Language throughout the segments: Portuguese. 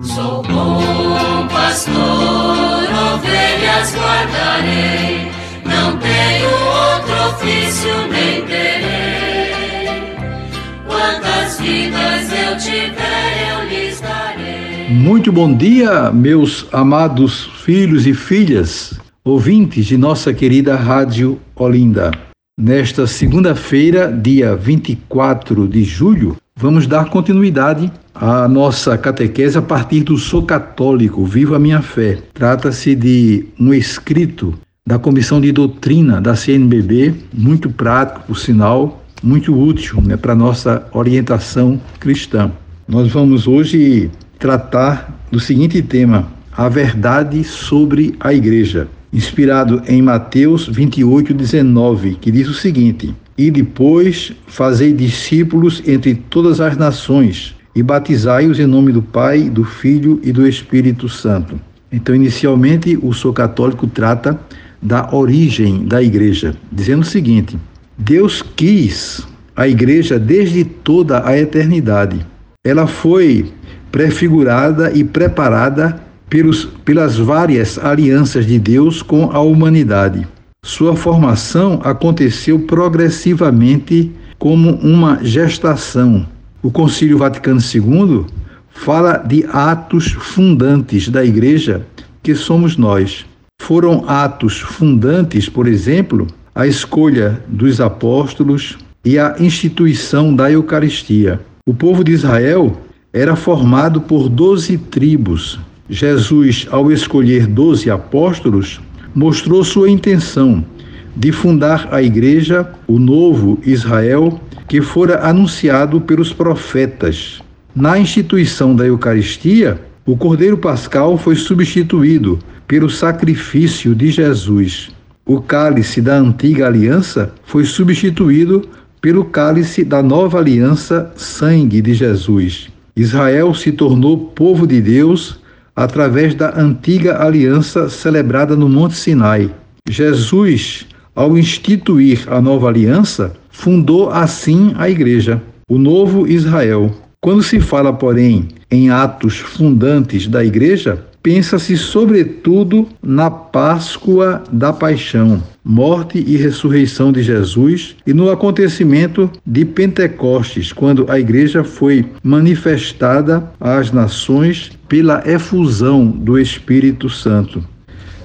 Sou bom pastor, ovelhas guardarei, não tenho outro ofício nem terei. Quantas vidas eu tiver, eu lhes darei. Muito bom dia, meus amados filhos e filhas, ouvintes de nossa querida Rádio Olinda. Nesta segunda-feira, dia 24 de julho, vamos dar continuidade a nossa catequese a partir do Sou Católico, Viva a Minha Fé. Trata-se de um escrito da Comissão de Doutrina da CNBB, muito prático, por sinal, muito útil né, para a nossa orientação cristã. Nós vamos hoje tratar do seguinte tema: a verdade sobre a Igreja, inspirado em Mateus 28, 19, que diz o seguinte: E depois fazei discípulos entre todas as nações e batizai-os em nome do Pai, do Filho e do Espírito Santo. Então, inicialmente, o Sou Católico trata da origem da igreja, dizendo o seguinte: Deus quis a igreja desde toda a eternidade. Ela foi prefigurada e preparada pelos, pelas várias alianças de Deus com a humanidade. Sua formação aconteceu progressivamente como uma gestação o Concílio Vaticano II fala de atos fundantes da Igreja, que somos nós. Foram atos fundantes, por exemplo, a escolha dos apóstolos e a instituição da Eucaristia. O povo de Israel era formado por doze tribos. Jesus, ao escolher doze apóstolos, mostrou sua intenção de fundar a igreja, o novo Israel, que fora anunciado pelos profetas. Na instituição da Eucaristia, o Cordeiro Pascal foi substituído pelo sacrifício de Jesus. O cálice da antiga aliança foi substituído pelo cálice da nova aliança, sangue de Jesus. Israel se tornou povo de Deus através da antiga aliança celebrada no Monte Sinai. Jesus, ao instituir a nova aliança, fundou assim a igreja, o novo Israel. Quando se fala, porém, em atos fundantes da igreja, pensa-se sobretudo na Páscoa da Paixão, morte e ressurreição de Jesus e no acontecimento de Pentecostes, quando a igreja foi manifestada às nações pela efusão do Espírito Santo.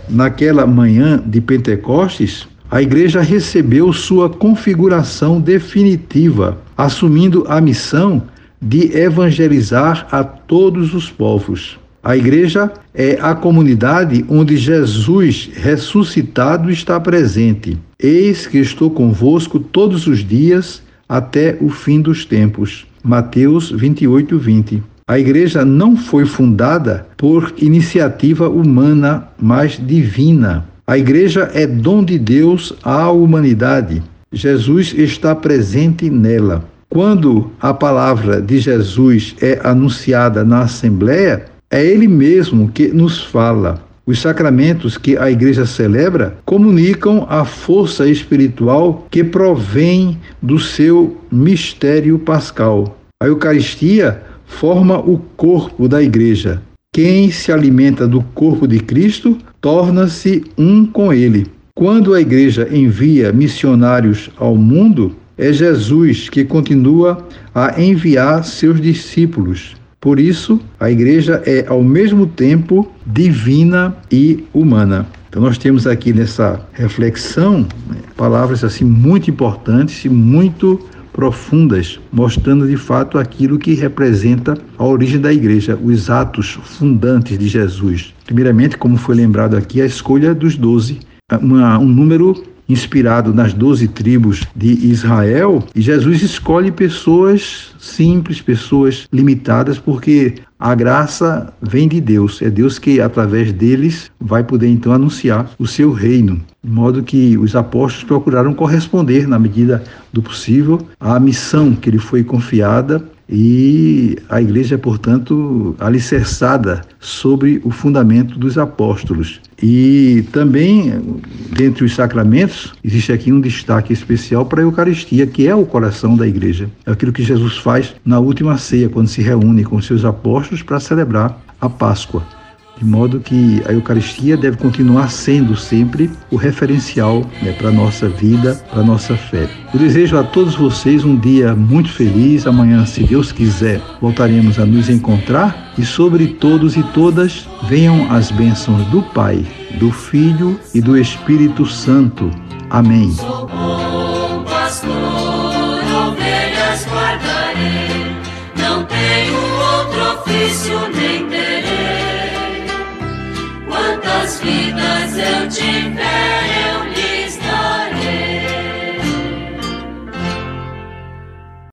Naquela manhã de Pentecostes, a igreja recebeu sua configuração definitiva, assumindo a missão de evangelizar a todos os povos. A igreja é a comunidade onde Jesus ressuscitado está presente. Eis que estou convosco todos os dias até o fim dos tempos. Mateus 28, 20. A igreja não foi fundada por iniciativa humana, mas divina. A igreja é dom de Deus à humanidade. Jesus está presente nela. Quando a palavra de Jesus é anunciada na Assembleia, é Ele mesmo que nos fala. Os sacramentos que a igreja celebra comunicam a força espiritual que provém do seu mistério pascal. A Eucaristia forma o corpo da igreja. Quem se alimenta do corpo de Cristo torna-se um com ele. Quando a igreja envia missionários ao mundo, é Jesus que continua a enviar seus discípulos. Por isso, a igreja é ao mesmo tempo divina e humana. Então nós temos aqui nessa reflexão né, palavras assim muito importantes e muito profundas, mostrando de fato aquilo que representa a origem da igreja, os atos fundantes de Jesus. Primeiramente, como foi lembrado aqui, a escolha dos doze, um número inspirado nas doze tribos de Israel, e Jesus escolhe pessoas simples, pessoas limitadas, porque a graça vem de Deus, é Deus que através deles vai poder então anunciar o seu reino, de modo que os apóstolos procuraram corresponder na medida do possível à missão que lhe foi confiada e a igreja é, portanto, alicerçada sobre o fundamento dos apóstolos. E também, dentre os sacramentos, existe aqui um destaque especial para a Eucaristia, que é o coração da igreja. É aquilo que Jesus faz na última ceia, quando se reúne com seus apóstolos para celebrar a Páscoa de modo que a Eucaristia deve continuar sendo sempre o referencial né, para a nossa vida, para a nossa fé. Eu desejo a todos vocês um dia muito feliz. Amanhã, se Deus quiser, voltaremos a nos encontrar e sobre todos e todas venham as bênçãos do Pai, do Filho e do Espírito Santo. Amém. Sou bom pastor, ovelhas guardarei, não tenho outro ofício nem terei.